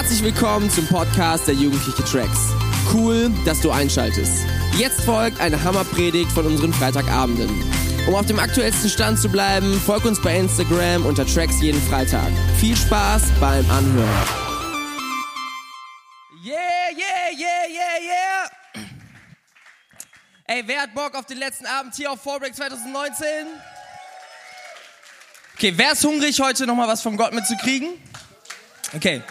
Herzlich willkommen zum Podcast der Jugendliche Tracks. Cool, dass du einschaltest. Jetzt folgt eine Hammerpredigt von unseren Freitagabenden. Um auf dem aktuellsten Stand zu bleiben, folg uns bei Instagram unter Tracks jeden Freitag. Viel Spaß beim Anhören. Yeah, yeah, yeah, yeah, yeah. Ey, wer hat Bock auf den letzten Abend hier auf Fallbreak 2019? Okay, wer ist hungrig, heute nochmal was von Gott mitzukriegen? Okay.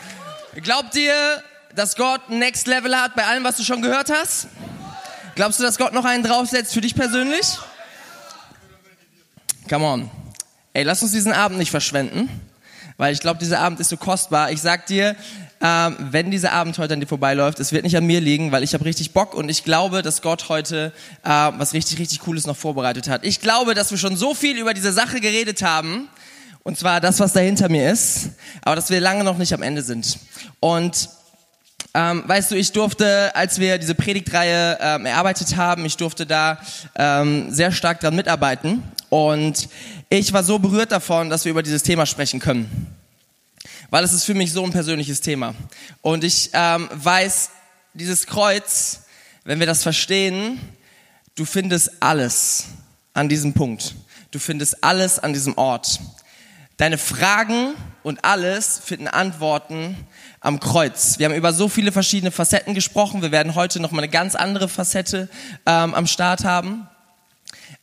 Glaubt ihr, dass Gott Next Level hat bei allem, was du schon gehört hast? Glaubst du, dass Gott noch einen draufsetzt für dich persönlich? Come on. Ey, lass uns diesen Abend nicht verschwenden, weil ich glaube, dieser Abend ist so kostbar. Ich sag dir, ähm, wenn dieser Abend heute an dir vorbeiläuft, es wird nicht an mir liegen, weil ich habe richtig Bock und ich glaube, dass Gott heute äh, was richtig, richtig Cooles noch vorbereitet hat. Ich glaube, dass wir schon so viel über diese Sache geredet haben, und zwar das, was da hinter mir ist, aber dass wir lange noch nicht am Ende sind. Und ähm, weißt du, ich durfte, als wir diese Predigtreihe ähm, erarbeitet haben, ich durfte da ähm, sehr stark dran mitarbeiten. Und ich war so berührt davon, dass wir über dieses Thema sprechen können. Weil es ist für mich so ein persönliches Thema. Und ich ähm, weiß, dieses Kreuz, wenn wir das verstehen, du findest alles an diesem Punkt. Du findest alles an diesem Ort. Deine Fragen und alles finden Antworten am Kreuz. Wir haben über so viele verschiedene Facetten gesprochen. Wir werden heute noch mal eine ganz andere Facette ähm, am Start haben.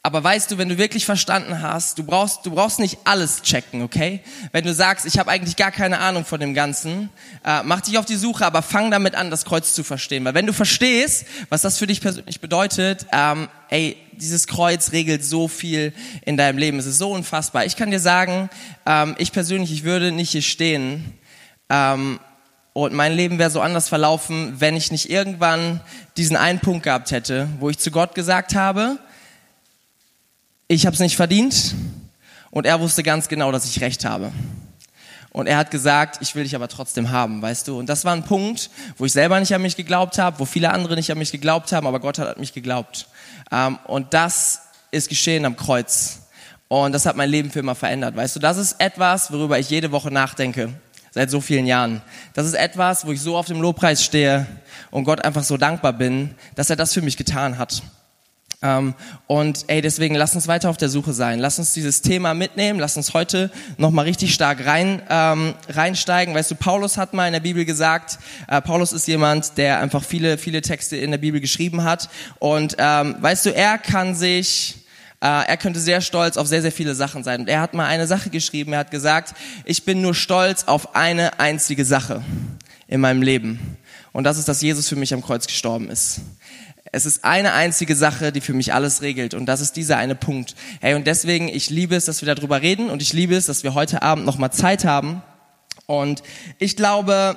Aber weißt du, wenn du wirklich verstanden hast, du brauchst, du brauchst nicht alles checken, okay? Wenn du sagst, ich habe eigentlich gar keine Ahnung von dem Ganzen, äh, mach dich auf die Suche, aber fang damit an, das Kreuz zu verstehen. Weil wenn du verstehst, was das für dich persönlich bedeutet, ähm, ey, dieses Kreuz regelt so viel in deinem Leben. Es ist so unfassbar. Ich kann dir sagen, ähm, ich persönlich, ich würde nicht hier stehen ähm, und mein Leben wäre so anders verlaufen, wenn ich nicht irgendwann diesen einen Punkt gehabt hätte, wo ich zu Gott gesagt habe, ich habe es nicht verdient und er wusste ganz genau, dass ich recht habe. Und er hat gesagt, ich will dich aber trotzdem haben, weißt du. Und das war ein Punkt, wo ich selber nicht an mich geglaubt habe, wo viele andere nicht an mich geglaubt haben, aber Gott hat an mich geglaubt. Ähm, und das ist geschehen am Kreuz. Und das hat mein Leben für immer verändert, weißt du. Das ist etwas, worüber ich jede Woche nachdenke, seit so vielen Jahren. Das ist etwas, wo ich so auf dem Lobpreis stehe und Gott einfach so dankbar bin, dass er das für mich getan hat. Ähm, und ey, deswegen lass uns weiter auf der Suche sein. Lass uns dieses Thema mitnehmen. Lass uns heute nochmal richtig stark rein, ähm, reinsteigen. Weißt du, Paulus hat mal in der Bibel gesagt, äh, Paulus ist jemand, der einfach viele, viele Texte in der Bibel geschrieben hat. Und ähm, weißt du, er kann sich, äh, er könnte sehr stolz auf sehr, sehr viele Sachen sein. Und er hat mal eine Sache geschrieben. Er hat gesagt, ich bin nur stolz auf eine einzige Sache in meinem Leben. Und das ist, dass Jesus für mich am Kreuz gestorben ist. Es ist eine einzige Sache, die für mich alles regelt und das ist dieser eine Punkt. Hey, und deswegen, ich liebe es, dass wir darüber reden und ich liebe es, dass wir heute Abend nochmal Zeit haben. Und ich glaube,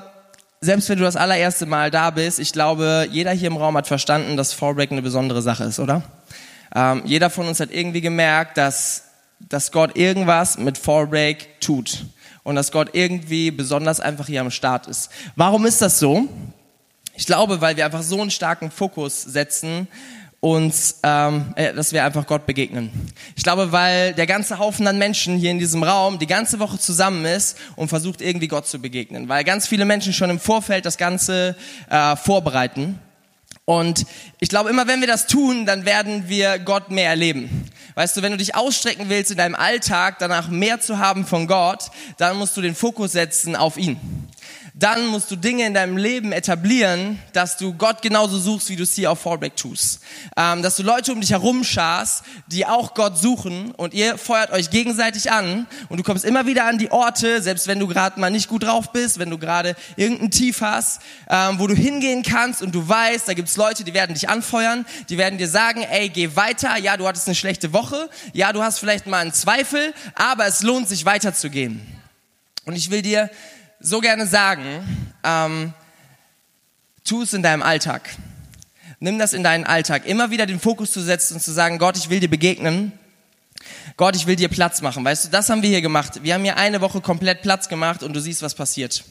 selbst wenn du das allererste Mal da bist, ich glaube, jeder hier im Raum hat verstanden, dass Fallbreak eine besondere Sache ist, oder? Ähm, jeder von uns hat irgendwie gemerkt, dass, dass Gott irgendwas mit Fallbreak tut und dass Gott irgendwie besonders einfach hier am Start ist. Warum ist das so? Ich glaube, weil wir einfach so einen starken Fokus setzen, uns, ähm, äh, dass wir einfach Gott begegnen. Ich glaube, weil der ganze Haufen an Menschen hier in diesem Raum die ganze Woche zusammen ist und versucht irgendwie Gott zu begegnen, weil ganz viele Menschen schon im Vorfeld das Ganze äh, vorbereiten. Und ich glaube, immer wenn wir das tun, dann werden wir Gott mehr erleben. Weißt du, wenn du dich ausstrecken willst in deinem Alltag, danach mehr zu haben von Gott, dann musst du den Fokus setzen auf ihn dann musst du Dinge in deinem Leben etablieren, dass du Gott genauso suchst, wie du es hier auf Fallback tust. Ähm, dass du Leute um dich herum scharst, die auch Gott suchen und ihr feuert euch gegenseitig an und du kommst immer wieder an die Orte, selbst wenn du gerade mal nicht gut drauf bist, wenn du gerade irgendein Tief hast, ähm, wo du hingehen kannst und du weißt, da gibt's Leute, die werden dich anfeuern, die werden dir sagen, ey, geh weiter, ja, du hattest eine schlechte Woche, ja, du hast vielleicht mal einen Zweifel, aber es lohnt sich weiterzugehen. Und ich will dir so gerne sagen, ähm, tu es in deinem Alltag. Nimm das in deinen Alltag. Immer wieder den Fokus zu setzen und zu sagen, Gott, ich will dir begegnen. Gott, ich will dir Platz machen. Weißt du, das haben wir hier gemacht. Wir haben hier eine Woche komplett Platz gemacht und du siehst, was passiert.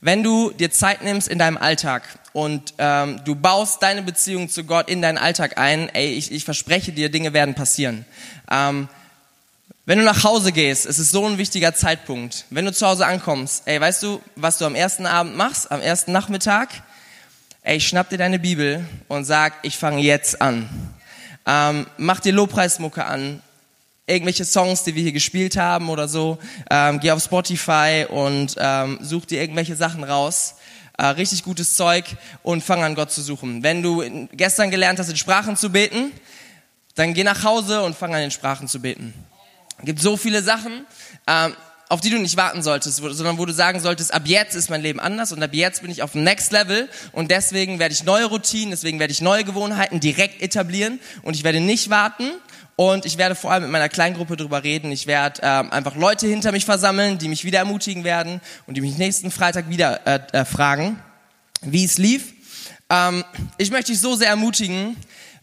Wenn du dir Zeit nimmst in deinem Alltag und ähm, du baust deine Beziehung zu Gott in deinen Alltag ein, ey, ich, ich verspreche dir, Dinge werden passieren. Ähm, Wenn du nach Hause gehst, es ist so ein wichtiger Zeitpunkt. Wenn du zu Hause ankommst, ey, weißt du, was du am ersten Abend machst, am ersten Nachmittag? Ey, schnapp dir deine Bibel und sag, ich fange jetzt an. Ähm, mach dir Lobpreismucke an, irgendwelche Songs, die wir hier gespielt haben oder so. Ähm, geh auf Spotify und ähm, such dir irgendwelche Sachen raus. Äh, richtig gutes Zeug und fang an, Gott zu suchen. Wenn du gestern gelernt hast, in Sprachen zu beten, dann geh nach Hause und fang an, in Sprachen zu beten. Es gibt so viele Sachen, ähm, auf die du nicht warten solltest, sondern wo du sagen solltest, ab jetzt ist mein Leben anders und ab jetzt bin ich auf dem Next Level und deswegen werde ich neue Routinen, deswegen werde ich neue Gewohnheiten direkt etablieren und ich werde nicht warten und ich werde vor allem mit meiner Kleingruppe drüber reden. Ich werde ähm, einfach Leute hinter mich versammeln, die mich wieder ermutigen werden und die mich nächsten Freitag wieder äh, äh, fragen, wie es lief. Ähm, ich möchte dich so sehr ermutigen,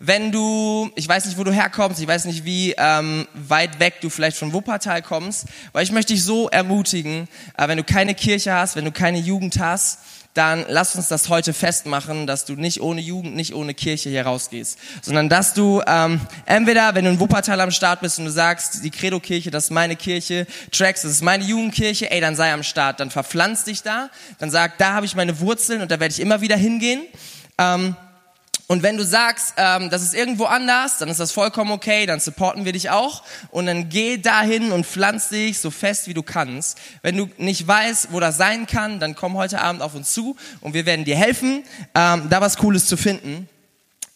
wenn du, ich weiß nicht, wo du herkommst, ich weiß nicht, wie ähm, weit weg du vielleicht von Wuppertal kommst, weil ich möchte dich so ermutigen, äh, wenn du keine Kirche hast, wenn du keine Jugend hast, dann lass uns das heute festmachen, dass du nicht ohne Jugend, nicht ohne Kirche hier rausgehst, sondern dass du ähm, entweder, wenn du in Wuppertal am Start bist und du sagst, die Credo-Kirche, das ist meine Kirche, Tracks, das ist meine Jugendkirche, ey, dann sei am Start, dann verpflanz dich da, dann sag, da habe ich meine Wurzeln und da werde ich immer wieder hingehen. Ähm, und wenn du sagst, ähm, das ist irgendwo anders, dann ist das vollkommen okay, dann supporten wir dich auch. Und dann geh dahin und pflanz dich so fest, wie du kannst. Wenn du nicht weißt, wo das sein kann, dann komm heute Abend auf uns zu und wir werden dir helfen, ähm, da was Cooles zu finden.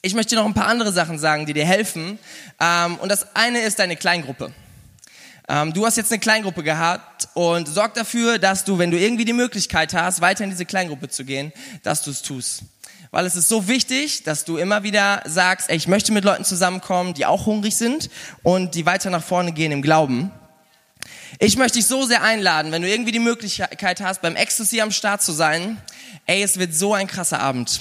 Ich möchte noch ein paar andere Sachen sagen, die dir helfen. Ähm, und das eine ist deine Kleingruppe. Ähm, du hast jetzt eine Kleingruppe gehabt und sorg dafür, dass du, wenn du irgendwie die Möglichkeit hast, weiter in diese Kleingruppe zu gehen, dass du es tust weil es ist so wichtig, dass du immer wieder sagst, ey, ich möchte mit Leuten zusammenkommen, die auch hungrig sind und die weiter nach vorne gehen im Glauben. Ich möchte dich so sehr einladen, wenn du irgendwie die Möglichkeit hast, beim Ecstasy am Start zu sein. Ey, es wird so ein krasser Abend.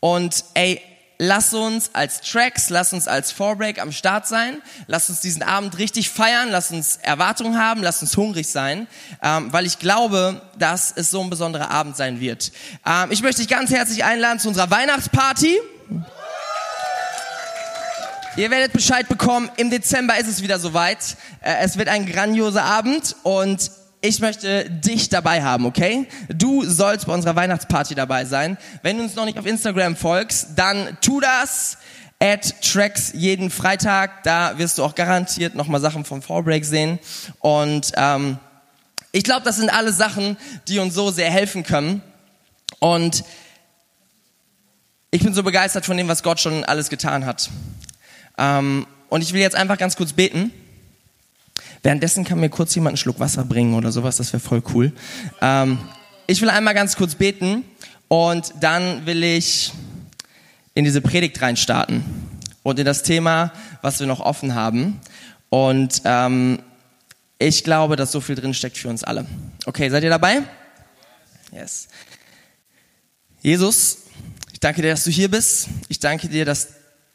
Und ey, lass uns als Tracks, lass uns als Forebreak am Start sein, lass uns diesen Abend richtig feiern, lass uns Erwartungen haben, lass uns hungrig sein, ähm, weil ich glaube, dass es so ein besonderer Abend sein wird. Ähm, ich möchte dich ganz herzlich einladen zu unserer Weihnachtsparty. Ihr werdet Bescheid bekommen, im Dezember ist es wieder soweit. Äh, es wird ein grandioser Abend und ich möchte dich dabei haben, okay? Du sollst bei unserer Weihnachtsparty dabei sein. Wenn du uns noch nicht auf Instagram folgst, dann tu das. Add Tracks jeden Freitag. Da wirst du auch garantiert nochmal Sachen vom Forbreak sehen. Und ähm, ich glaube, das sind alle Sachen, die uns so sehr helfen können. Und ich bin so begeistert von dem, was Gott schon alles getan hat. Ähm, und ich will jetzt einfach ganz kurz beten. Währenddessen kann mir kurz jemand einen Schluck Wasser bringen oder sowas, das wäre voll cool. Ähm, ich will einmal ganz kurz beten und dann will ich in diese Predigt reinstarten und in das Thema, was wir noch offen haben. Und ähm, ich glaube, dass so viel drin steckt für uns alle. Okay, seid ihr dabei? Yes. Jesus, ich danke dir, dass du hier bist. Ich danke dir, dass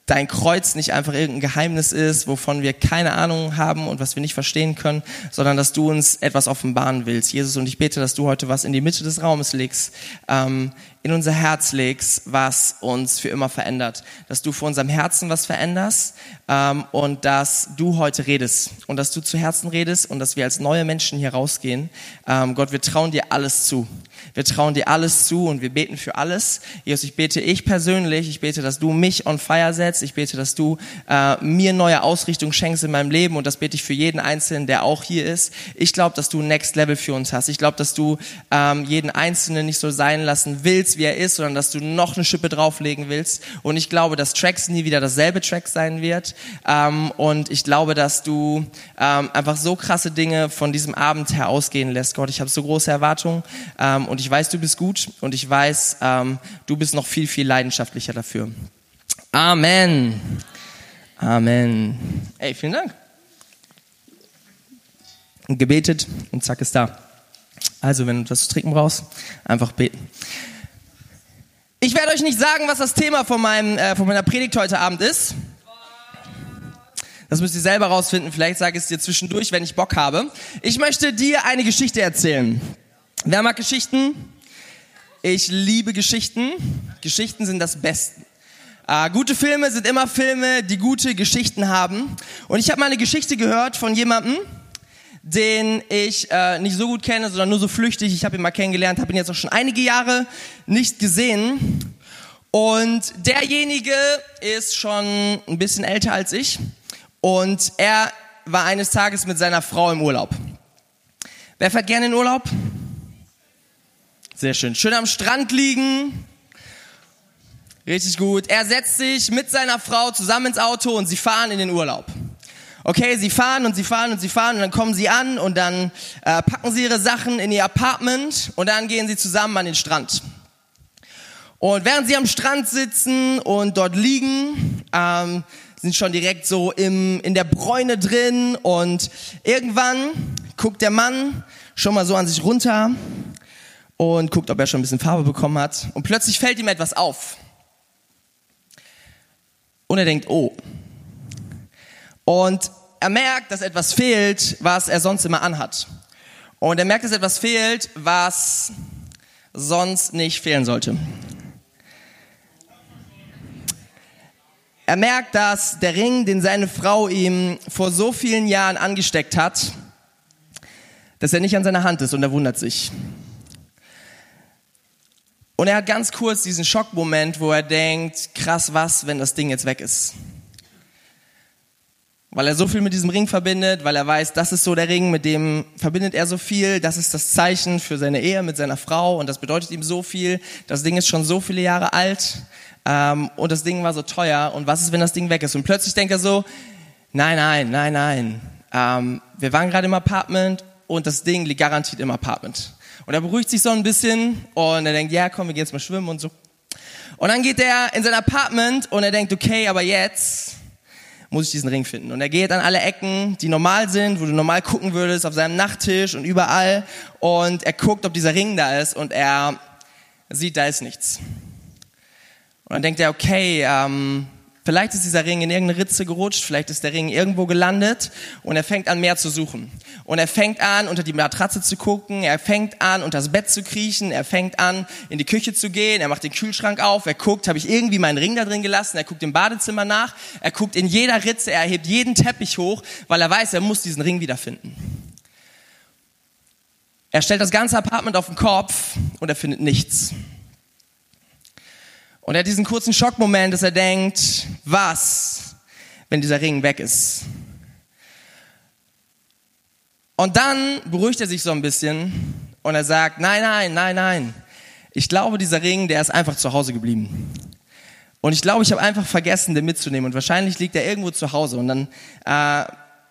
dein Kreuz nicht einfach irgendein Geheimnis ist, wovon wir keine Ahnung haben und was wir nicht verstehen können, sondern dass du uns etwas offenbaren willst. Jesus, und ich bete, dass du heute was in die Mitte des Raumes legst, ähm, in unser Herz legst, was uns für immer verändert. Dass du vor unserem Herzen was veränderst ähm, und dass du heute redest und dass du zu Herzen redest und dass wir als neue Menschen hier rausgehen. Ähm, Gott, wir trauen dir alles zu. Wir trauen dir alles zu und wir beten für alles. Jesus, ich bete ich persönlich, ich bete, dass du mich on fire setzt. Ich bete, dass du äh, mir neue Ausrichtung schenkst in meinem Leben und das bete ich für jeden Einzelnen, der auch hier ist. Ich glaube, dass du Next Level für uns hast. Ich glaube, dass du ähm, jeden Einzelnen nicht so sein lassen willst, wie er ist, sondern dass du noch eine Schippe drauflegen willst. Und ich glaube, dass Tracks nie wieder dasselbe Track sein wird. Ähm, und ich glaube, dass du ähm, einfach so krasse Dinge von diesem Abend her ausgehen lässt. Gott, ich habe so große Erwartungen ähm, und ich weiß, du bist gut und ich weiß, ähm, du bist noch viel, viel leidenschaftlicher dafür. Amen. Amen. Ey, vielen Dank. Gebetet und zack ist da. Also, wenn du das zu trinken brauchst, einfach beten. Ich werde euch nicht sagen, was das Thema von, meinem, äh, von meiner Predigt heute Abend ist. Das müsst ihr selber rausfinden. Vielleicht sage ich es dir zwischendurch, wenn ich Bock habe. Ich möchte dir eine Geschichte erzählen. Wer mag Geschichten? Ich liebe Geschichten. Geschichten sind das Beste. Äh, gute Filme sind immer Filme, die gute Geschichten haben. Und ich habe mal eine Geschichte gehört von jemandem, den ich äh, nicht so gut kenne, sondern nur so flüchtig. Ich habe ihn mal kennengelernt, habe ihn jetzt auch schon einige Jahre nicht gesehen. Und derjenige ist schon ein bisschen älter als ich. Und er war eines Tages mit seiner Frau im Urlaub. Wer fährt gerne in Urlaub? Sehr schön. Schön am Strand liegen. Richtig gut. Er setzt sich mit seiner Frau zusammen ins Auto und sie fahren in den Urlaub. Okay, sie fahren und sie fahren und sie fahren und dann kommen sie an und dann äh, packen sie ihre Sachen in ihr Apartment und dann gehen sie zusammen an den Strand. Und während sie am Strand sitzen und dort liegen, ähm, sind schon direkt so im, in der Bräune drin und irgendwann guckt der Mann schon mal so an sich runter und guckt, ob er schon ein bisschen Farbe bekommen hat. Und plötzlich fällt ihm etwas auf. Und er denkt, oh. Und er merkt, dass etwas fehlt, was er sonst immer anhat. Und er merkt, dass etwas fehlt, was sonst nicht fehlen sollte. Er merkt, dass der Ring, den seine Frau ihm vor so vielen Jahren angesteckt hat, dass er nicht an seiner Hand ist und er wundert sich. Und er hat ganz kurz diesen Schockmoment, wo er denkt, krass, was, wenn das Ding jetzt weg ist? Weil er so viel mit diesem Ring verbindet, weil er weiß, das ist so der Ring, mit dem verbindet er so viel, das ist das Zeichen für seine Ehe mit seiner Frau und das bedeutet ihm so viel. Das Ding ist schon so viele Jahre alt ähm, und das Ding war so teuer und was ist, wenn das Ding weg ist? Und plötzlich denkt er so, nein, nein, nein, nein, ähm, wir waren gerade im Apartment und das Ding liegt garantiert im Apartment. Und er beruhigt sich so ein bisschen und er denkt, ja, komm, wir gehen jetzt mal schwimmen und so. Und dann geht er in sein Apartment und er denkt, okay, aber jetzt muss ich diesen Ring finden. Und er geht an alle Ecken, die normal sind, wo du normal gucken würdest, auf seinem Nachttisch und überall. Und er guckt, ob dieser Ring da ist und er sieht, da ist nichts. Und dann denkt er, okay, ähm, vielleicht ist dieser Ring in irgendeine Ritze gerutscht, vielleicht ist der Ring irgendwo gelandet und er fängt an, mehr zu suchen. Und er fängt an, unter die Matratze zu gucken, er fängt an, unter das Bett zu kriechen, er fängt an, in die Küche zu gehen, er macht den Kühlschrank auf, er guckt, habe ich irgendwie meinen Ring da drin gelassen, er guckt im Badezimmer nach, er guckt in jeder Ritze, er hebt jeden Teppich hoch, weil er weiß, er muss diesen Ring wiederfinden. Er stellt das ganze Apartment auf den Kopf und er findet nichts. Und er hat diesen kurzen Schockmoment, dass er denkt, was, wenn dieser Ring weg ist? Und dann beruhigt er sich so ein bisschen und er sagt, nein, nein, nein, nein. Ich glaube, dieser Ring, der ist einfach zu Hause geblieben. Und ich glaube, ich habe einfach vergessen, den mitzunehmen. Und wahrscheinlich liegt er irgendwo zu Hause. Und dann äh,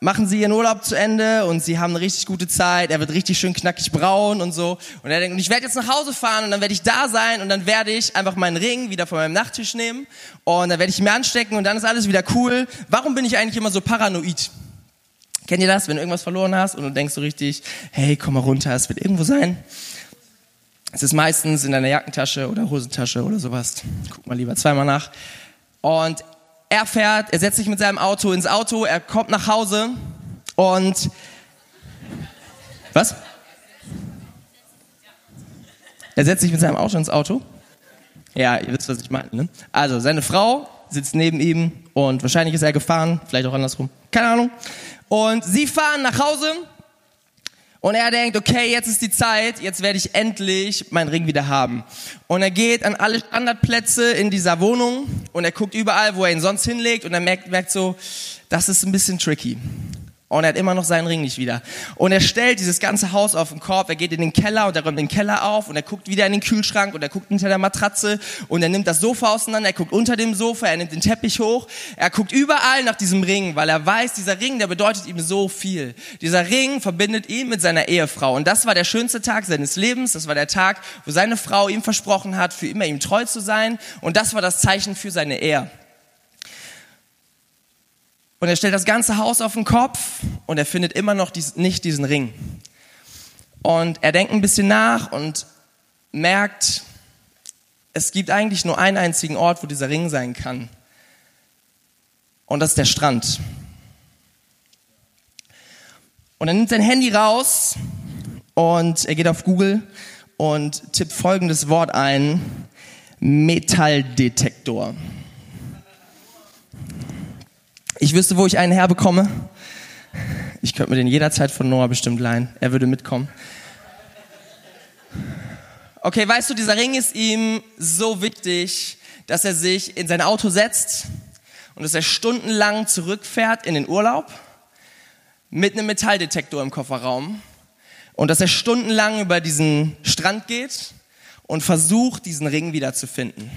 machen sie ihren Urlaub zu Ende und sie haben eine richtig gute Zeit. Er wird richtig schön knackig braun und so. Und er denkt, ich werde jetzt nach Hause fahren und dann werde ich da sein und dann werde ich einfach meinen Ring wieder von meinem Nachttisch nehmen und dann werde ich ihn mir anstecken und dann ist alles wieder cool. Warum bin ich eigentlich immer so paranoid? Kennt ihr das, wenn du irgendwas verloren hast und du denkst so richtig, hey, komm mal runter, es wird irgendwo sein. Es ist meistens in deiner Jackentasche oder Hosentasche oder sowas. Guck mal lieber zweimal nach. Und er fährt, er setzt sich mit seinem Auto ins Auto, er kommt nach Hause und was? Er setzt sich mit seinem Auto ins Auto. Ja, ihr wisst, was ich meine. Ne? Also, seine Frau sitzt neben ihm und wahrscheinlich ist er gefahren, vielleicht auch andersrum, keine Ahnung. Und sie fahren nach Hause und er denkt, okay, jetzt ist die Zeit, jetzt werde ich endlich meinen Ring wieder haben. Und er geht an alle Standardplätze in dieser Wohnung und er guckt überall, wo er ihn sonst hinlegt und er merkt, merkt so, das ist ein bisschen tricky. Und er hat immer noch seinen Ring nicht wieder. Und er stellt dieses ganze Haus auf den Korb, er geht in den Keller und er räumt den Keller auf und er guckt wieder in den Kühlschrank und er guckt hinter der Matratze und er nimmt das Sofa auseinander, er guckt unter dem Sofa, er nimmt den Teppich hoch, er guckt überall nach diesem Ring, weil er weiß, dieser Ring, der bedeutet ihm so viel. Dieser Ring verbindet ihn mit seiner Ehefrau und das war der schönste Tag seines Lebens, das war der Tag, wo seine Frau ihm versprochen hat, für immer ihm treu zu sein und das war das Zeichen für seine Ehe. Und er stellt das ganze Haus auf den Kopf und er findet immer noch dies, nicht diesen Ring. Und er denkt ein bisschen nach und merkt, es gibt eigentlich nur einen einzigen Ort, wo dieser Ring sein kann. Und das ist der Strand. Und er nimmt sein Handy raus und er geht auf Google und tippt folgendes Wort ein. Metalldetektor ich wüsste, wo ich einen herbekomme. Ich könnte mir den jederzeit von Noah bestimmt leihen. Er würde mitkommen. Okay, weißt du, dieser Ring ist ihm so wichtig, dass er sich in sein Auto setzt und dass er stundenlang zurückfährt in den Urlaub mit einem Metalldetektor im Kofferraum und dass er stundenlang über diesen Strand geht und versucht, diesen Ring wiederzufinden.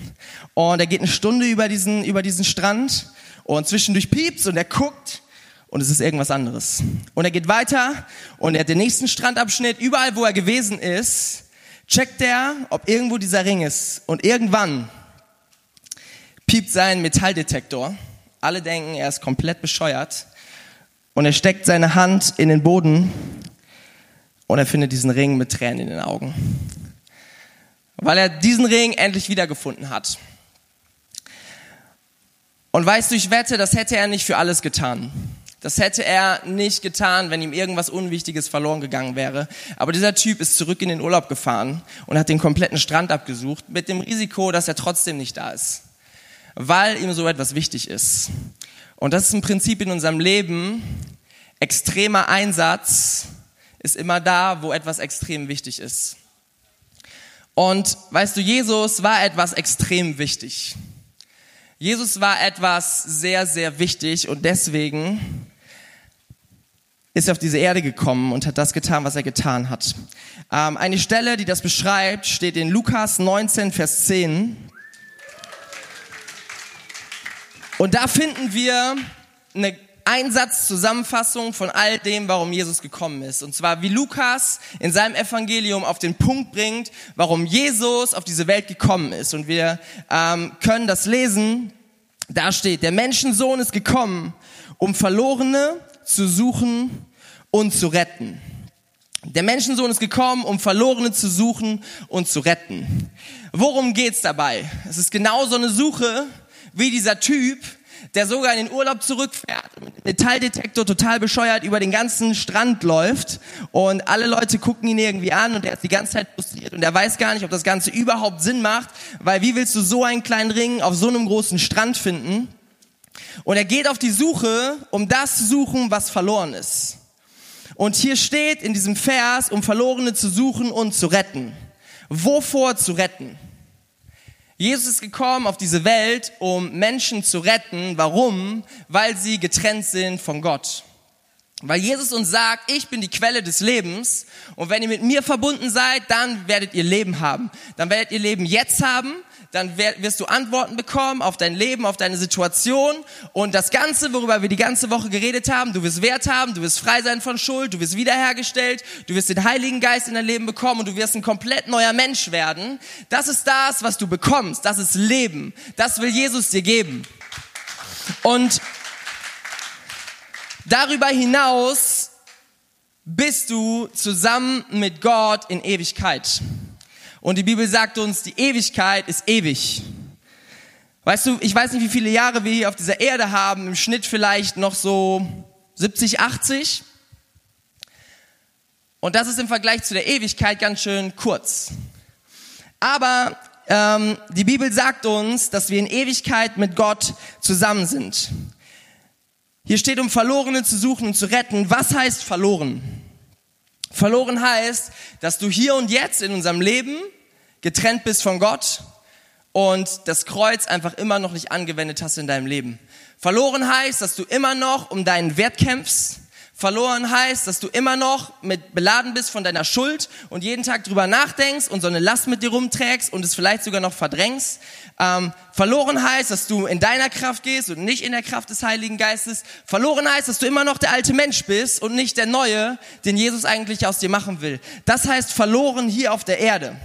Und er geht eine Stunde über diesen, über diesen Strand und zwischendurch piept's und er guckt und es ist irgendwas anderes. Und er geht weiter und er hat den nächsten Strandabschnitt, überall wo er gewesen ist, checkt er, ob irgendwo dieser Ring ist. Und irgendwann piept sein Metalldetektor. Alle denken, er ist komplett bescheuert. Und er steckt seine Hand in den Boden und er findet diesen Ring mit Tränen in den Augen. Weil er diesen Ring endlich wiedergefunden hat. Und weißt du, ich wette, das hätte er nicht für alles getan. Das hätte er nicht getan, wenn ihm irgendwas Unwichtiges verloren gegangen wäre. Aber dieser Typ ist zurück in den Urlaub gefahren und hat den kompletten Strand abgesucht, mit dem Risiko, dass er trotzdem nicht da ist. Weil ihm so etwas wichtig ist. Und das ist ein Prinzip in unserem Leben. Extremer Einsatz ist immer da, wo etwas extrem wichtig ist. Und weißt du, Jesus war etwas extrem wichtig. Jesus war etwas sehr, sehr wichtig und deswegen ist er auf diese Erde gekommen und hat das getan, was er getan hat. Ähm, eine Stelle, die das beschreibt, steht in Lukas 19, Vers 10. Und da finden wir eine Einsatzzusammenfassung von all dem, warum Jesus gekommen ist. Und zwar, wie Lukas in seinem Evangelium auf den Punkt bringt, warum Jesus auf diese Welt gekommen ist. Und wir ähm, können das lesen. Da steht, der Menschensohn ist gekommen, um Verlorene zu suchen und zu retten. Der Menschensohn ist gekommen, um Verlorene zu suchen und zu retten. Worum geht's dabei? Es ist genau so eine Suche wie dieser Typ, der sogar in den Urlaub zurückfährt, mit Metalldetektor total bescheuert über den ganzen Strand läuft und alle Leute gucken ihn irgendwie an und er ist die ganze Zeit frustriert und er weiß gar nicht, ob das Ganze überhaupt Sinn macht, weil wie willst du so einen kleinen Ring auf so einem großen Strand finden? Und er geht auf die Suche, um das zu suchen, was verloren ist. Und hier steht in diesem Vers, um Verlorene zu suchen und zu retten. Wovor zu retten? Jesus ist gekommen auf diese Welt, um Menschen zu retten. Warum? Weil sie getrennt sind von Gott. Weil Jesus uns sagt, ich bin die Quelle des Lebens und wenn ihr mit mir verbunden seid, dann werdet ihr Leben haben. Dann werdet ihr Leben jetzt haben dann wirst du Antworten bekommen auf dein Leben, auf deine Situation und das Ganze, worüber wir die ganze Woche geredet haben, du wirst Wert haben, du wirst frei sein von Schuld, du wirst wiederhergestellt, du wirst den Heiligen Geist in dein Leben bekommen und du wirst ein komplett neuer Mensch werden. Das ist das, was du bekommst, das ist Leben, das will Jesus dir geben. Und darüber hinaus bist du zusammen mit Gott in Ewigkeit. Und die Bibel sagt uns, die Ewigkeit ist ewig. Weißt du, ich weiß nicht, wie viele Jahre wir hier auf dieser Erde haben, im Schnitt vielleicht noch so 70, 80. Und das ist im Vergleich zu der Ewigkeit ganz schön kurz. Aber ähm, die Bibel sagt uns, dass wir in Ewigkeit mit Gott zusammen sind. Hier steht, um Verlorene zu suchen und zu retten. Was heißt verloren? Verloren heißt, dass du hier und jetzt in unserem Leben getrennt bist von Gott und das Kreuz einfach immer noch nicht angewendet hast in deinem Leben. Verloren heißt, dass du immer noch um deinen Wert kämpfst. Verloren heißt, dass du immer noch mit beladen bist von deiner Schuld und jeden Tag drüber nachdenkst und so eine Last mit dir rumträgst und es vielleicht sogar noch verdrängst. Ähm, verloren heißt, dass du in deiner Kraft gehst und nicht in der Kraft des Heiligen Geistes. Verloren heißt, dass du immer noch der alte Mensch bist und nicht der neue, den Jesus eigentlich aus dir machen will. Das heißt verloren hier auf der Erde.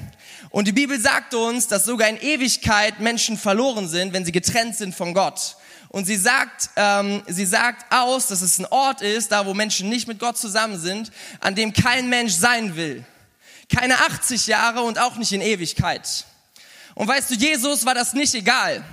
Und die Bibel sagt uns, dass sogar in Ewigkeit Menschen verloren sind, wenn sie getrennt sind von Gott. Und sie sagt, ähm, sie sagt aus, dass es ein Ort ist, da wo Menschen nicht mit Gott zusammen sind, an dem kein Mensch sein will. Keine 80 Jahre und auch nicht in Ewigkeit. Und weißt du, Jesus war das nicht egal.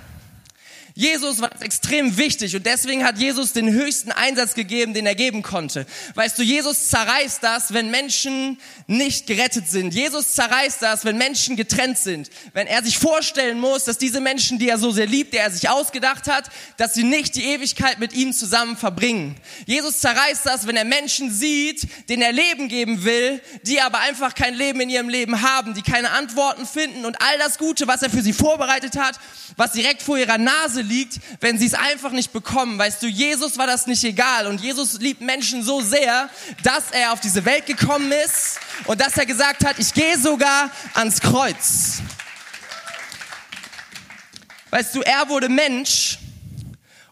Jesus war extrem wichtig und deswegen hat Jesus den höchsten Einsatz gegeben, den er geben konnte. Weißt du, Jesus zerreißt das, wenn Menschen nicht gerettet sind. Jesus zerreißt das, wenn Menschen getrennt sind. Wenn er sich vorstellen muss, dass diese Menschen, die er so sehr liebt, die er sich ausgedacht hat, dass sie nicht die Ewigkeit mit ihm zusammen verbringen. Jesus zerreißt das, wenn er Menschen sieht, denen er Leben geben will, die aber einfach kein Leben in ihrem Leben haben, die keine Antworten finden und all das Gute, was er für sie vorbereitet hat, was direkt vor ihrer Nase liegt, wenn sie es einfach nicht bekommen. Weißt du, Jesus war das nicht egal und Jesus liebt Menschen so sehr, dass er auf diese Welt gekommen ist und dass er gesagt hat, ich gehe sogar ans Kreuz. Weißt du, er wurde Mensch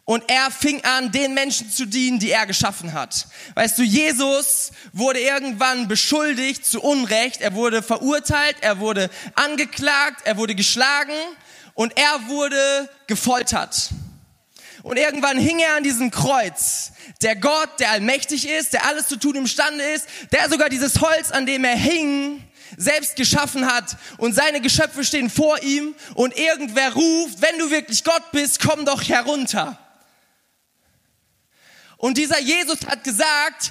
und er fing an, den Menschen zu dienen, die er geschaffen hat. Weißt du, Jesus wurde irgendwann beschuldigt zu Unrecht, er wurde verurteilt, er wurde angeklagt, er wurde geschlagen und er wurde gefoltert. Und irgendwann hing er an diesem Kreuz. Der Gott, der allmächtig ist, der alles zu tun imstande ist, der sogar dieses Holz, an dem er hing, selbst geschaffen hat und seine Geschöpfe stehen vor ihm und irgendwer ruft, wenn du wirklich Gott bist, komm doch herunter. Und dieser Jesus hat gesagt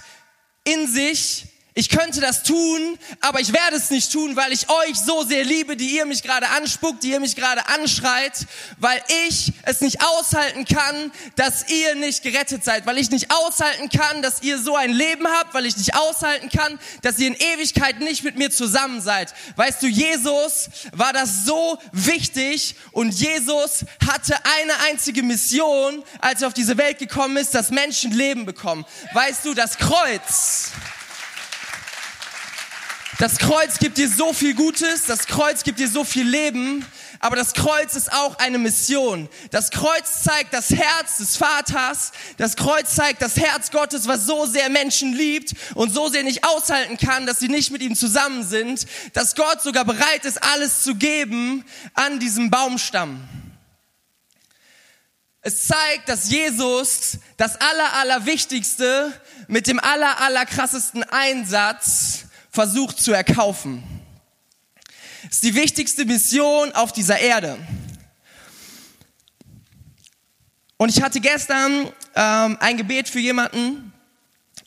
in sich, ich könnte das tun, aber ich werde es nicht tun, weil ich euch so sehr liebe, die ihr mich gerade anspuckt, die ihr mich gerade anschreit, weil ich es nicht aushalten kann, dass ihr nicht gerettet seid, weil ich nicht aushalten kann, dass ihr so ein Leben habt, weil ich nicht aushalten kann, dass ihr in Ewigkeit nicht mit mir zusammen seid. Weißt du, Jesus war das so wichtig und Jesus hatte eine einzige Mission, als er auf diese Welt gekommen ist, dass Menschen Leben bekommen. Weißt du, das Kreuz, das Kreuz gibt dir so viel Gutes, das Kreuz gibt dir so viel Leben, aber das Kreuz ist auch eine Mission. Das Kreuz zeigt das Herz des Vaters, das Kreuz zeigt das Herz Gottes, was so sehr Menschen liebt und so sehr nicht aushalten kann, dass sie nicht mit ihm zusammen sind, dass Gott sogar bereit ist, alles zu geben an diesem Baumstamm. Es zeigt, dass Jesus das aller, allerwichtigste mit dem aller, aller krassesten Einsatz versucht zu erkaufen. Das ist die wichtigste Mission auf dieser Erde. Und ich hatte gestern ähm, ein Gebet für jemanden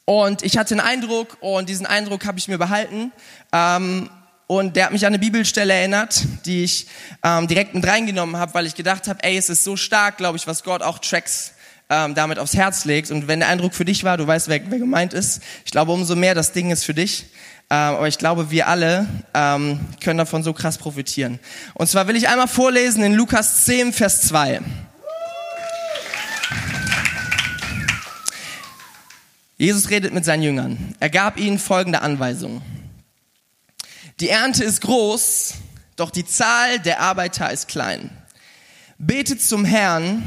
und ich hatte einen Eindruck und diesen Eindruck habe ich mir behalten. Ähm, und der hat mich an eine Bibelstelle erinnert, die ich ähm, direkt mit reingenommen habe, weil ich gedacht habe, ey, es ist so stark, glaube ich, was Gott auch Tracks ähm, damit aufs Herz legt. Und wenn der Eindruck für dich war, du weißt, wer, wer gemeint ist, ich glaube, umso mehr das Ding ist für dich. Ähm, aber ich glaube, wir alle ähm, können davon so krass profitieren. Und zwar will ich einmal vorlesen in Lukas 10, Vers 2. Jesus redet mit seinen Jüngern. Er gab ihnen folgende Anweisung. Die Ernte ist groß, doch die Zahl der Arbeiter ist klein. Betet zum Herrn,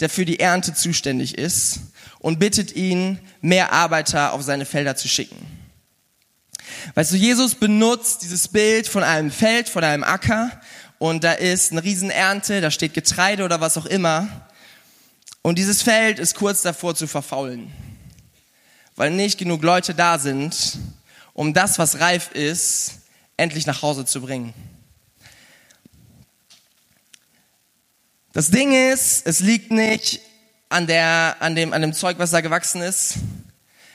der für die Ernte zuständig ist, und bittet ihn, mehr Arbeiter auf seine Felder zu schicken. Weißt du, Jesus benutzt dieses Bild von einem Feld, von einem Acker und da ist eine Riesenernte, da steht Getreide oder was auch immer. Und dieses Feld ist kurz davor zu verfaulen, weil nicht genug Leute da sind, um das, was reif ist, endlich nach Hause zu bringen. Das Ding ist, es liegt nicht an, der, an, dem, an dem Zeug, was da gewachsen ist.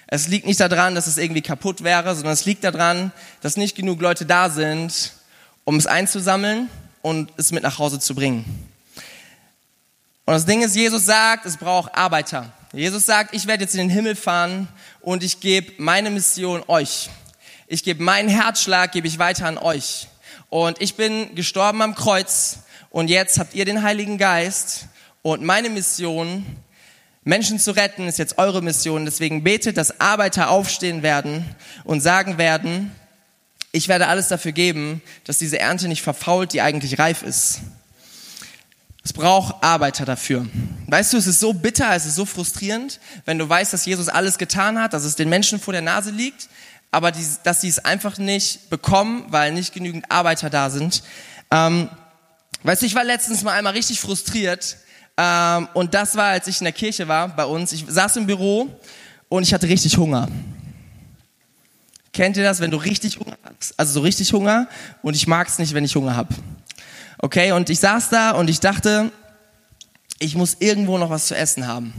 Es liegt nicht daran, dass es irgendwie kaputt wäre, sondern es liegt daran, dass nicht genug Leute da sind, um es einzusammeln und es mit nach Hause zu bringen. Und das Ding ist, Jesus sagt, es braucht Arbeiter. Jesus sagt, ich werde jetzt in den Himmel fahren und ich gebe meine Mission euch. Ich gebe meinen Herzschlag, gebe ich weiter an euch. Und ich bin gestorben am Kreuz und jetzt habt ihr den Heiligen Geist und meine Mission Menschen zu retten ist jetzt eure Mission. Deswegen betet, dass Arbeiter aufstehen werden und sagen werden, ich werde alles dafür geben, dass diese Ernte nicht verfault, die eigentlich reif ist. Es braucht Arbeiter dafür. Weißt du, es ist so bitter, es ist so frustrierend, wenn du weißt, dass Jesus alles getan hat, dass es den Menschen vor der Nase liegt, aber die, dass sie es einfach nicht bekommen, weil nicht genügend Arbeiter da sind. Ähm, weißt du, ich war letztens mal einmal richtig frustriert, ähm, und das war, als ich in der Kirche war bei uns. Ich saß im Büro und ich hatte richtig Hunger. Kennt ihr das, wenn du richtig Hunger hast? Also so richtig Hunger und ich mag es nicht, wenn ich Hunger habe. Okay, und ich saß da und ich dachte, ich muss irgendwo noch was zu essen haben.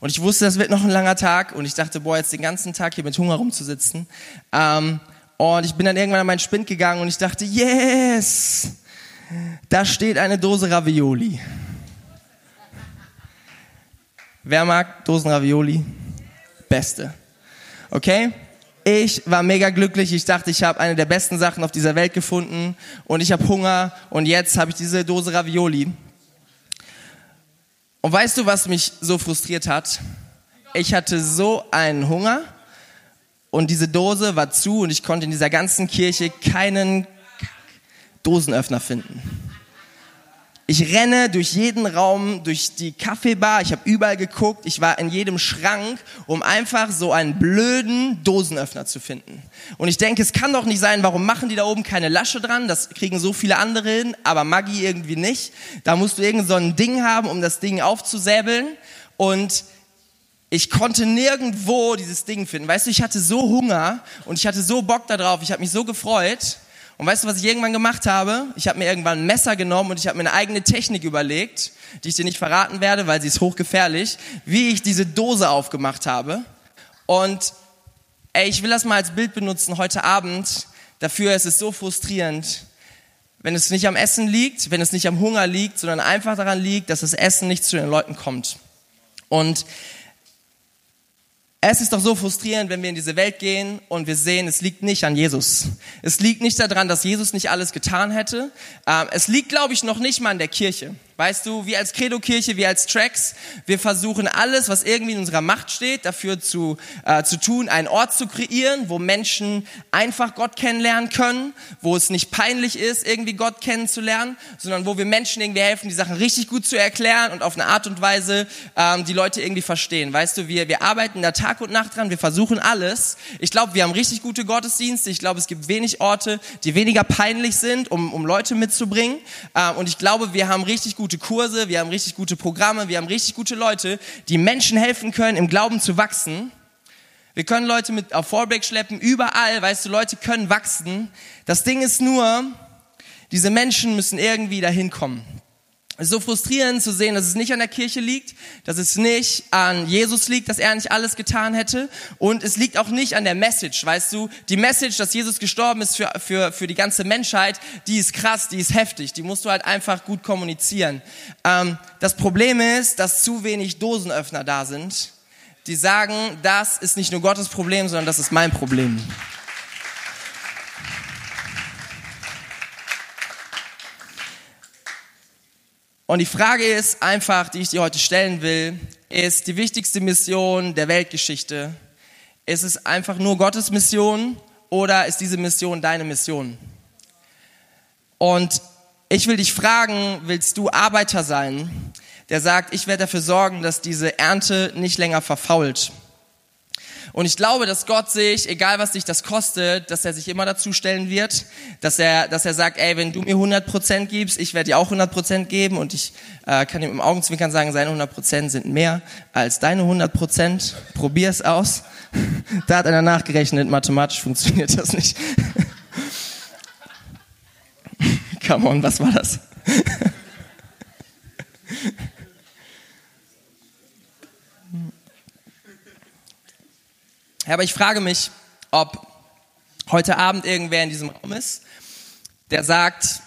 Und ich wusste, das wird noch ein langer Tag und ich dachte, boah, jetzt den ganzen Tag hier mit Hunger rumzusitzen. Ähm, und ich bin dann irgendwann an meinen Spind gegangen und ich dachte, yes, da steht eine Dose Ravioli. Wer mag Dosen Ravioli? Beste. Okay? Ich war mega glücklich. Ich dachte, ich habe eine der besten Sachen auf dieser Welt gefunden und ich habe Hunger und jetzt habe ich diese Dose Ravioli. Und weißt du, was mich so frustriert hat? Ich hatte so einen Hunger und diese Dose war zu und ich konnte in dieser ganzen Kirche keinen Dosenöffner finden. Ich renne durch jeden Raum, durch die Kaffeebar, ich habe überall geguckt, ich war in jedem Schrank, um einfach so einen blöden Dosenöffner zu finden. Und ich denke, es kann doch nicht sein, warum machen die da oben keine Lasche dran? Das kriegen so viele andere hin, aber Maggi irgendwie nicht. Da musst du irgend so ein Ding haben, um das Ding aufzusäbeln. Und ich konnte nirgendwo dieses Ding finden. Weißt du, ich hatte so Hunger und ich hatte so Bock darauf, ich habe mich so gefreut. Und weißt du, was ich irgendwann gemacht habe? Ich habe mir irgendwann ein Messer genommen und ich habe mir eine eigene Technik überlegt, die ich dir nicht verraten werde, weil sie ist hochgefährlich, wie ich diese Dose aufgemacht habe. Und ey, ich will das mal als Bild benutzen heute Abend. Dafür ist es so frustrierend, wenn es nicht am Essen liegt, wenn es nicht am Hunger liegt, sondern einfach daran liegt, dass das Essen nicht zu den Leuten kommt. Und es ist doch so frustrierend, wenn wir in diese Welt gehen und wir sehen, es liegt nicht an Jesus. Es liegt nicht daran, dass Jesus nicht alles getan hätte. Ähm, es liegt, glaube ich, noch nicht mal an der Kirche. Weißt du, wir als Credo-Kirche, wir als Tracks, wir versuchen alles, was irgendwie in unserer Macht steht, dafür zu, äh, zu tun, einen Ort zu kreieren, wo Menschen einfach Gott kennenlernen können, wo es nicht peinlich ist, irgendwie Gott kennenzulernen, sondern wo wir Menschen irgendwie helfen, die Sachen richtig gut zu erklären und auf eine Art und Weise ähm, die Leute irgendwie verstehen. Weißt du, wir, wir arbeiten da Tag und Nacht dran, wir versuchen alles. Ich glaube, wir haben richtig gute Gottesdienste. Ich glaube, es gibt wenig Orte, die weniger peinlich sind, um, um Leute mitzubringen. Äh, und ich glaube, wir haben richtig gute gute Kurse, wir haben richtig gute Programme, wir haben richtig gute Leute, die Menschen helfen können, im Glauben zu wachsen. Wir können Leute mit auf Vorbreak schleppen, überall, weißt du, Leute können wachsen. Das Ding ist nur, diese Menschen müssen irgendwie dahin kommen. Es ist so frustrierend zu sehen, dass es nicht an der Kirche liegt, dass es nicht an Jesus liegt, dass er nicht alles getan hätte und es liegt auch nicht an der Message, weißt du? Die Message, dass Jesus gestorben ist für, für, für die ganze Menschheit, die ist krass, die ist heftig, die musst du halt einfach gut kommunizieren. Ähm, das Problem ist, dass zu wenig Dosenöffner da sind, die sagen, das ist nicht nur Gottes Problem, sondern das ist mein Problem. Und die Frage ist einfach, die ich dir heute stellen will, ist die wichtigste Mission der Weltgeschichte. Ist es einfach nur Gottes Mission oder ist diese Mission deine Mission? Und ich will dich fragen, willst du Arbeiter sein, der sagt, ich werde dafür sorgen, dass diese Ernte nicht länger verfault? Und ich glaube, dass Gott sich, egal was dich das kostet, dass er sich immer dazu stellen wird, dass er, dass er sagt, ey, wenn du mir 100 Prozent gibst, ich werde dir auch 100 Prozent geben und ich äh, kann ihm im Augenzwinkern sagen, seine 100 Prozent sind mehr als deine 100 Prozent. Probier es aus. da hat einer nachgerechnet, mathematisch funktioniert das nicht. Come on, was war das? Ja, aber ich frage mich, ob heute Abend irgendwer in diesem Raum ist, der sagt,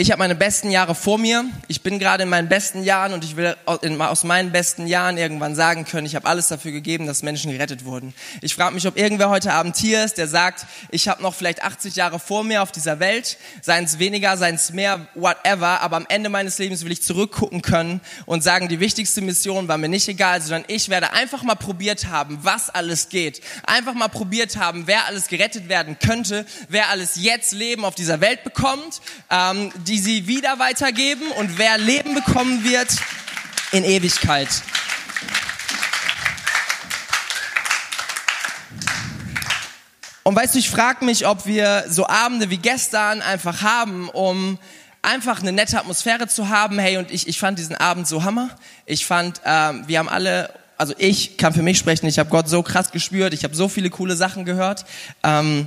ich habe meine besten Jahre vor mir. Ich bin gerade in meinen besten Jahren und ich will aus meinen besten Jahren irgendwann sagen können, ich habe alles dafür gegeben, dass Menschen gerettet wurden. Ich frage mich, ob irgendwer heute Abend hier ist, der sagt, ich habe noch vielleicht 80 Jahre vor mir auf dieser Welt, seien es weniger, seien es mehr, whatever, aber am Ende meines Lebens will ich zurückgucken können und sagen, die wichtigste Mission war mir nicht egal, sondern ich werde einfach mal probiert haben, was alles geht. Einfach mal probiert haben, wer alles gerettet werden könnte, wer alles jetzt Leben auf dieser Welt bekommt. Ähm, die sie wieder weitergeben und wer Leben bekommen wird in Ewigkeit. Und weißt du, ich frage mich, ob wir so Abende wie gestern einfach haben, um einfach eine nette Atmosphäre zu haben. Hey, und ich, ich fand diesen Abend so hammer. Ich fand, ähm, wir haben alle, also ich kann für mich sprechen, ich habe Gott so krass gespürt, ich habe so viele coole Sachen gehört. Ähm,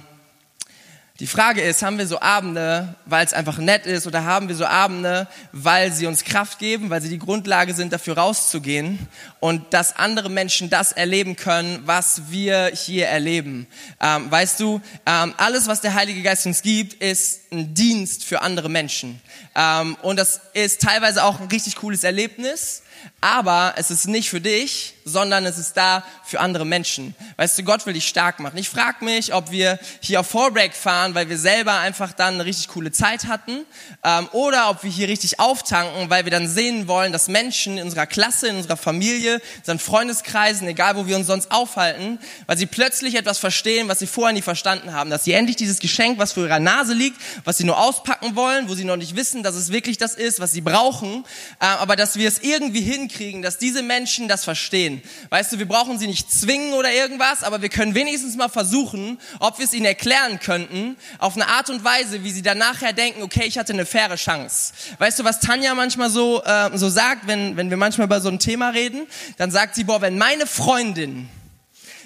Die Frage ist, haben wir so Abende, weil es einfach nett ist, oder haben wir so Abende, weil sie uns Kraft geben, weil sie die Grundlage sind, dafür rauszugehen und dass andere Menschen das erleben können, was wir hier erleben. Ähm, weißt du, ähm, alles, was der Heilige Geist uns gibt, ist ein Dienst für andere Menschen. Ähm, und das ist teilweise auch ein richtig cooles Erlebnis aber es ist nicht für dich, sondern es ist da für andere Menschen. Weißt du, Gott will dich stark machen. Ich frage mich, ob wir hier auf Fallbreak fahren, weil wir selber einfach dann eine richtig coole Zeit hatten, ähm, oder ob wir hier richtig auftanken, weil wir dann sehen wollen, dass Menschen in unserer Klasse, in unserer Familie, in unseren Freundeskreisen, egal wo wir uns sonst aufhalten, weil sie plötzlich etwas verstehen, was sie vorher nie verstanden haben, dass sie endlich dieses Geschenk, was vor ihrer Nase liegt, was sie nur auspacken wollen, wo sie noch nicht wissen, dass es wirklich das ist, was sie brauchen, äh, aber dass wir es irgendwie hinkriegen, dass diese Menschen das verstehen. Weißt du, wir brauchen sie nicht zwingen oder irgendwas, aber wir können wenigstens mal versuchen, ob wir es ihnen erklären könnten, auf eine Art und Weise, wie sie dann nachher denken, okay, ich hatte eine faire Chance. Weißt du, was Tanja manchmal so, äh, so sagt, wenn, wenn wir manchmal über so ein Thema reden? Dann sagt sie, boah, wenn meine Freundin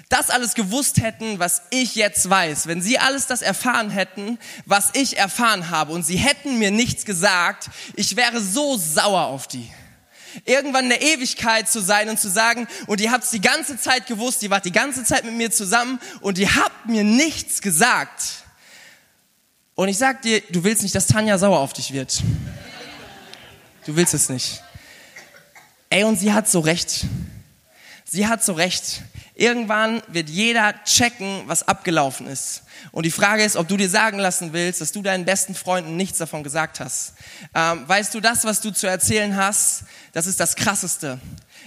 das alles gewusst hätten, was ich jetzt weiß, wenn sie alles das erfahren hätten, was ich erfahren habe und sie hätten mir nichts gesagt, ich wäre so sauer auf die irgendwann in der Ewigkeit zu sein und zu sagen, und ihr habt's die ganze Zeit gewusst, ihr wart die ganze Zeit mit mir zusammen und ihr habt mir nichts gesagt. Und ich sag dir, du willst nicht, dass Tanja sauer auf dich wird. Du willst es nicht. Ey, und sie hat so recht. Sie hat so recht. Irgendwann wird jeder checken, was abgelaufen ist. Und die Frage ist, ob du dir sagen lassen willst, dass du deinen besten Freunden nichts davon gesagt hast. Ähm, weißt du, das, was du zu erzählen hast, das ist das Krasseste.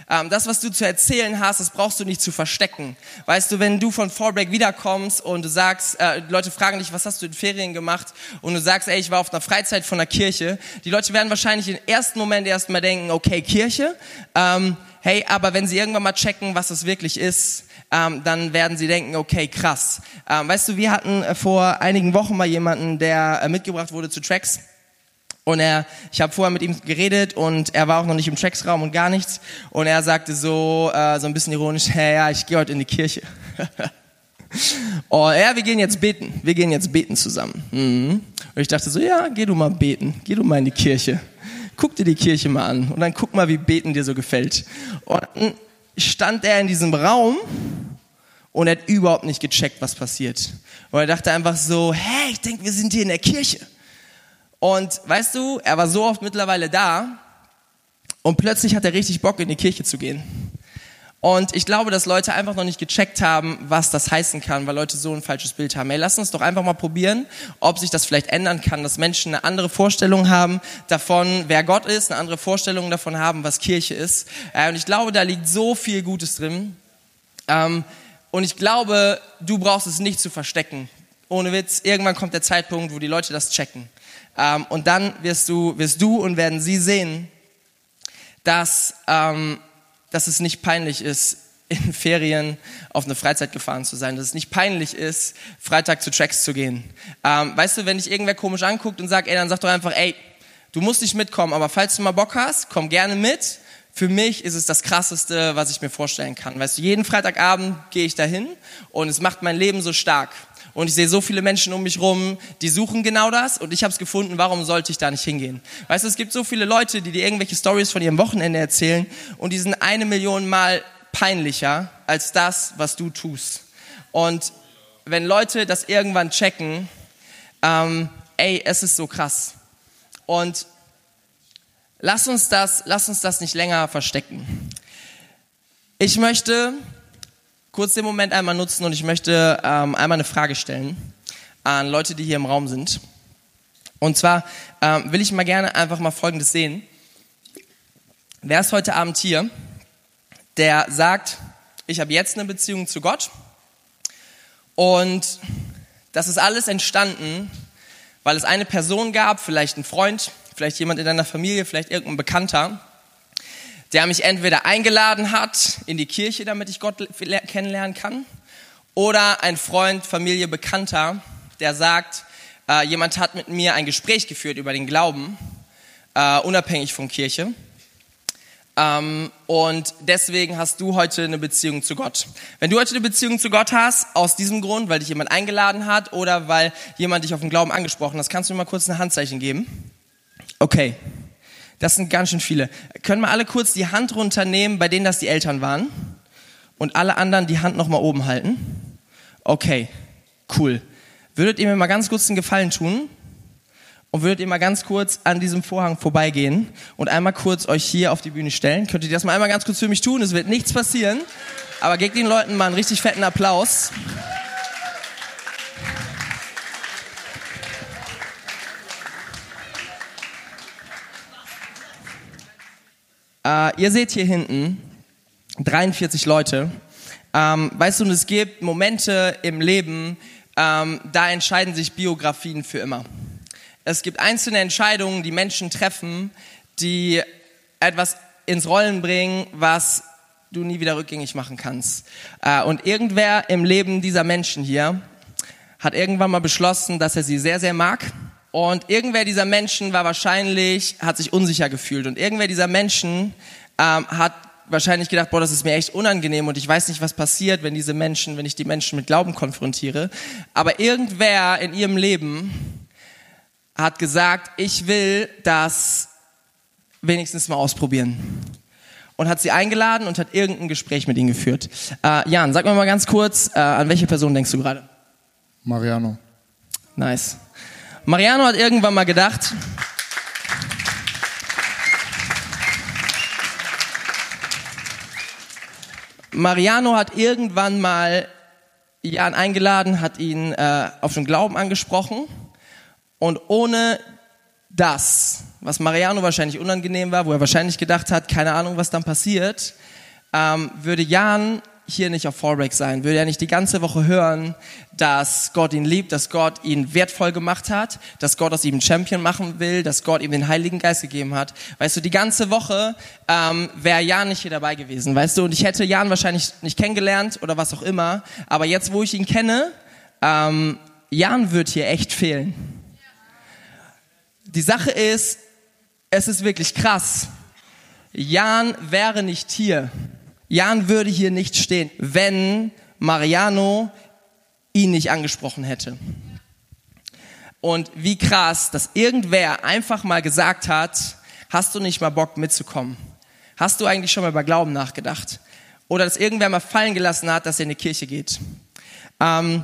Ähm, das, was du zu erzählen hast, das brauchst du nicht zu verstecken. Weißt du, wenn du von Fallbreak wiederkommst und du sagst, äh, Leute fragen dich, was hast du in Ferien gemacht? Und du sagst, ey, ich war auf einer Freizeit von der Kirche. Die Leute werden wahrscheinlich im ersten Moment erstmal denken, okay, Kirche. Ähm, hey, aber wenn sie irgendwann mal checken, was es wirklich ist, ähm, dann werden sie denken, okay, krass. Ähm, weißt du, wir hatten äh, vor einigen Wochen mal jemanden, der äh, mitgebracht wurde zu Tracks. Und er, ich habe vorher mit ihm geredet und er war auch noch nicht im Tracksraum und gar nichts. Und er sagte so, äh, so ein bisschen ironisch, hey, ja, ich gehe heute in die Kirche. oh, ja, wir gehen jetzt beten. Wir gehen jetzt beten zusammen. Mhm. Und ich dachte so, ja, geh du mal beten. Geh du mal in die Kirche guck dir die Kirche mal an und dann guck mal, wie Beten dir so gefällt. Und dann stand er in diesem Raum und er hat überhaupt nicht gecheckt, was passiert. Und er dachte einfach so, hey, ich denke, wir sind hier in der Kirche. Und weißt du, er war so oft mittlerweile da und plötzlich hat er richtig Bock, in die Kirche zu gehen. Und ich glaube, dass Leute einfach noch nicht gecheckt haben, was das heißen kann, weil Leute so ein falsches Bild haben. Ey, lass uns doch einfach mal probieren, ob sich das vielleicht ändern kann, dass Menschen eine andere Vorstellung haben davon, wer Gott ist, eine andere Vorstellung davon haben, was Kirche ist. Äh, und ich glaube, da liegt so viel Gutes drin. Ähm, und ich glaube, du brauchst es nicht zu verstecken. Ohne Witz, irgendwann kommt der Zeitpunkt, wo die Leute das checken. Ähm, und dann wirst du, wirst du und werden sie sehen, dass ähm, dass es nicht peinlich ist, in Ferien auf eine Freizeit gefahren zu sein, dass es nicht peinlich ist, Freitag zu Tracks zu gehen. Ähm, weißt du, wenn dich irgendwer komisch anguckt und sagt, ey, dann sag doch einfach, ey, du musst nicht mitkommen, aber falls du mal Bock hast, komm gerne mit. Für mich ist es das Krasseste, was ich mir vorstellen kann. Weißt du, jeden Freitagabend gehe ich dahin und es macht mein Leben so stark. Und ich sehe so viele Menschen um mich rum, die suchen genau das und ich habe es gefunden, warum sollte ich da nicht hingehen? Weißt du, es gibt so viele Leute, die dir irgendwelche Stories von ihrem Wochenende erzählen und die sind eine Million Mal peinlicher als das, was du tust. Und wenn Leute das irgendwann checken, ähm, ey, es ist so krass. Und lass uns das, lass uns das nicht länger verstecken. Ich möchte kurz den Moment einmal nutzen und ich möchte ähm, einmal eine Frage stellen an Leute, die hier im Raum sind. Und zwar ähm, will ich mal gerne einfach mal Folgendes sehen. Wer ist heute Abend hier, der sagt, ich habe jetzt eine Beziehung zu Gott und das ist alles entstanden, weil es eine Person gab, vielleicht ein Freund, vielleicht jemand in deiner Familie, vielleicht irgendein Bekannter, der mich entweder eingeladen hat in die Kirche, damit ich Gott kennenlernen kann, oder ein Freund, Familie, Bekannter, der sagt, äh, jemand hat mit mir ein Gespräch geführt über den Glauben, äh, unabhängig von Kirche. Ähm, und deswegen hast du heute eine Beziehung zu Gott. Wenn du heute eine Beziehung zu Gott hast, aus diesem Grund, weil dich jemand eingeladen hat oder weil jemand dich auf den Glauben angesprochen hat, kannst du mir mal kurz ein Handzeichen geben? Okay. Das sind ganz schön viele. Können wir alle kurz die Hand runternehmen, bei denen das die Eltern waren? Und alle anderen die Hand nochmal oben halten? Okay. Cool. Würdet ihr mir mal ganz kurz einen Gefallen tun? Und würdet ihr mal ganz kurz an diesem Vorhang vorbeigehen und einmal kurz euch hier auf die Bühne stellen? Könnt ihr das mal einmal ganz kurz für mich tun? Es wird nichts passieren. Aber gebt den Leuten mal einen richtig fetten Applaus. Äh, ihr seht hier hinten 43 Leute. Ähm, weißt du, es gibt Momente im Leben, ähm, da entscheiden sich Biografien für immer. Es gibt einzelne Entscheidungen, die Menschen treffen, die etwas ins Rollen bringen, was du nie wieder rückgängig machen kannst. Äh, und irgendwer im Leben dieser Menschen hier hat irgendwann mal beschlossen, dass er sie sehr, sehr mag. Und irgendwer dieser Menschen war wahrscheinlich, hat sich unsicher gefühlt. Und irgendwer dieser Menschen ähm, hat wahrscheinlich gedacht, boah, das ist mir echt unangenehm und ich weiß nicht, was passiert, wenn diese Menschen, wenn ich die Menschen mit Glauben konfrontiere. Aber irgendwer in ihrem Leben hat gesagt, ich will das wenigstens mal ausprobieren. Und hat sie eingeladen und hat irgendein Gespräch mit ihnen geführt. Äh, Jan, sag mir mal ganz kurz, äh, an welche Person denkst du gerade? Mariano. Nice. Mariano hat irgendwann mal gedacht, Mariano hat irgendwann mal Jan eingeladen, hat ihn äh, auf den Glauben angesprochen. Und ohne das, was Mariano wahrscheinlich unangenehm war, wo er wahrscheinlich gedacht hat, keine Ahnung, was dann passiert, ähm, würde Jan hier nicht auf Fallback sein, würde er nicht die ganze Woche hören, dass Gott ihn liebt, dass Gott ihn wertvoll gemacht hat, dass Gott aus ihm Champion machen will, dass Gott ihm den Heiligen Geist gegeben hat. Weißt du, die ganze Woche ähm, wäre Jan nicht hier dabei gewesen, weißt du, und ich hätte Jan wahrscheinlich nicht kennengelernt oder was auch immer, aber jetzt, wo ich ihn kenne, ähm, Jan wird hier echt fehlen. Die Sache ist, es ist wirklich krass. Jan wäre nicht hier Jan würde hier nicht stehen, wenn Mariano ihn nicht angesprochen hätte. Und wie krass, dass irgendwer einfach mal gesagt hat, hast du nicht mal Bock mitzukommen? Hast du eigentlich schon mal über Glauben nachgedacht? Oder dass irgendwer mal fallen gelassen hat, dass er in die Kirche geht? Ähm,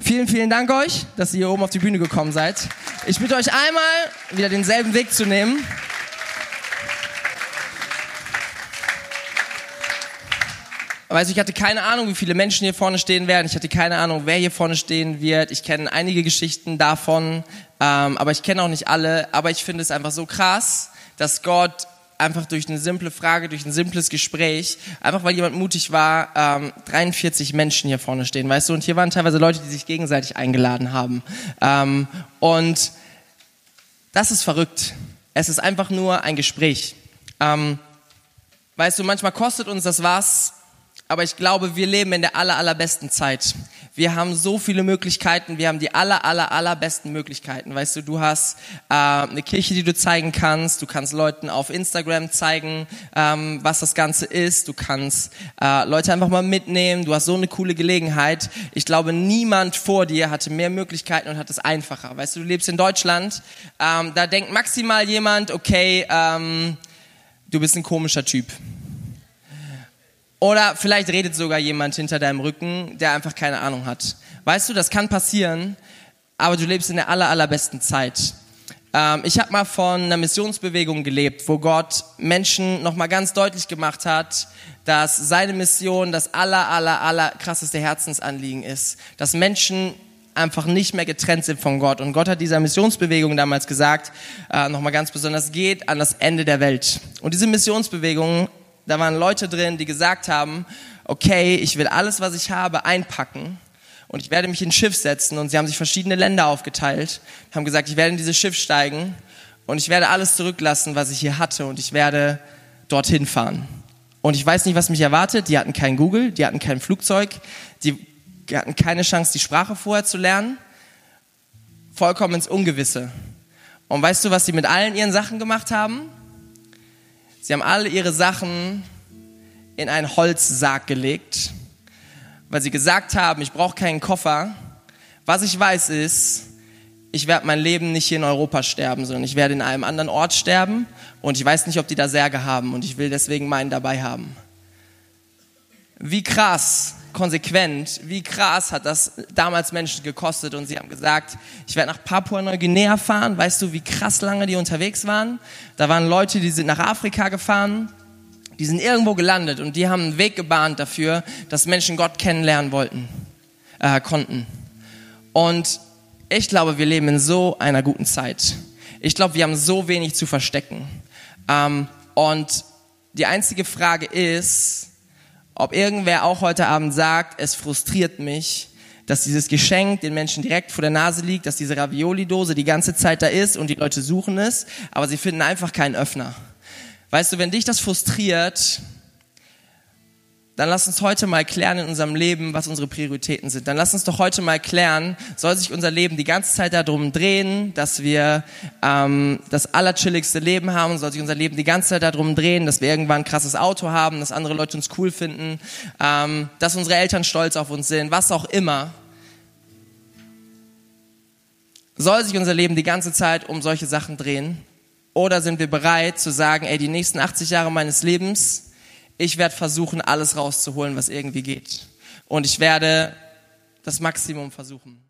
vielen, vielen Dank euch, dass ihr hier oben auf die Bühne gekommen seid. Ich bitte euch einmal wieder denselben Weg zu nehmen. Du, ich hatte keine Ahnung, wie viele Menschen hier vorne stehen werden. Ich hatte keine Ahnung, wer hier vorne stehen wird. Ich kenne einige Geschichten davon, ähm, aber ich kenne auch nicht alle. Aber ich finde es einfach so krass, dass Gott einfach durch eine simple Frage, durch ein simples Gespräch, einfach weil jemand mutig war, ähm, 43 Menschen hier vorne stehen, weißt du? Und hier waren teilweise Leute, die sich gegenseitig eingeladen haben. Ähm, und das ist verrückt. Es ist einfach nur ein Gespräch. Ähm, weißt du, manchmal kostet uns das was, aber ich glaube, wir leben in der aller, allerbesten Zeit. Wir haben so viele Möglichkeiten, wir haben die aller, aller, allerbesten Möglichkeiten. Weißt du, du hast äh, eine Kirche, die du zeigen kannst, du kannst Leuten auf Instagram zeigen, ähm, was das Ganze ist, du kannst äh, Leute einfach mal mitnehmen, du hast so eine coole Gelegenheit. Ich glaube, niemand vor dir hatte mehr Möglichkeiten und hat es einfacher. Weißt du, du lebst in Deutschland, ähm, da denkt maximal jemand, okay, ähm, du bist ein komischer Typ oder vielleicht redet sogar jemand hinter deinem Rücken, der einfach keine Ahnung hat. Weißt du, das kann passieren, aber du lebst in der aller, allerbesten Zeit. Ähm, ich habe mal von einer Missionsbewegung gelebt, wo Gott Menschen nochmal ganz deutlich gemacht hat, dass seine Mission das aller, aller, aller krasseste Herzensanliegen ist. Dass Menschen einfach nicht mehr getrennt sind von Gott. Und Gott hat dieser Missionsbewegung damals gesagt, äh, nochmal ganz besonders, geht an das Ende der Welt. Und diese Missionsbewegung da waren Leute drin, die gesagt haben, okay, ich will alles, was ich habe, einpacken und ich werde mich in ein Schiff setzen. Und sie haben sich verschiedene Länder aufgeteilt, haben gesagt, ich werde in dieses Schiff steigen und ich werde alles zurücklassen, was ich hier hatte und ich werde dorthin fahren. Und ich weiß nicht, was mich erwartet. Die hatten kein Google, die hatten kein Flugzeug, die hatten keine Chance, die Sprache vorher zu lernen. Vollkommen ins Ungewisse. Und weißt du, was sie mit allen ihren Sachen gemacht haben? Sie haben alle ihre Sachen in einen Holzsarg gelegt, weil sie gesagt haben, ich brauche keinen Koffer. Was ich weiß ist, ich werde mein Leben nicht hier in Europa sterben, sondern ich werde in einem anderen Ort sterben und ich weiß nicht, ob die da Särge haben und ich will deswegen meinen dabei haben. Wie krass, konsequent, wie krass hat das damals Menschen gekostet und sie haben gesagt, ich werde nach Papua-Neuguinea fahren. Weißt du, wie krass lange die unterwegs waren? Da waren Leute, die sind nach Afrika gefahren, die sind irgendwo gelandet und die haben einen Weg gebahnt dafür, dass Menschen Gott kennenlernen wollten, äh, konnten. Und ich glaube, wir leben in so einer guten Zeit. Ich glaube, wir haben so wenig zu verstecken. Ähm, und die einzige Frage ist, ob irgendwer auch heute Abend sagt, es frustriert mich, dass dieses Geschenk den Menschen direkt vor der Nase liegt, dass diese Ravioli-Dose die ganze Zeit da ist und die Leute suchen es, aber sie finden einfach keinen Öffner. Weißt du, wenn dich das frustriert, dann lass uns heute mal klären in unserem Leben, was unsere Prioritäten sind. Dann lass uns doch heute mal klären, soll sich unser Leben die ganze Zeit darum drehen, dass wir ähm, das allerchilligste Leben haben, soll sich unser Leben die ganze Zeit darum drehen, dass wir irgendwann ein krasses Auto haben, dass andere Leute uns cool finden, ähm, dass unsere Eltern stolz auf uns sind, was auch immer. Soll sich unser Leben die ganze Zeit um solche Sachen drehen? Oder sind wir bereit zu sagen, ey, die nächsten 80 Jahre meines Lebens, ich werde versuchen, alles rauszuholen, was irgendwie geht. Und ich werde das Maximum versuchen.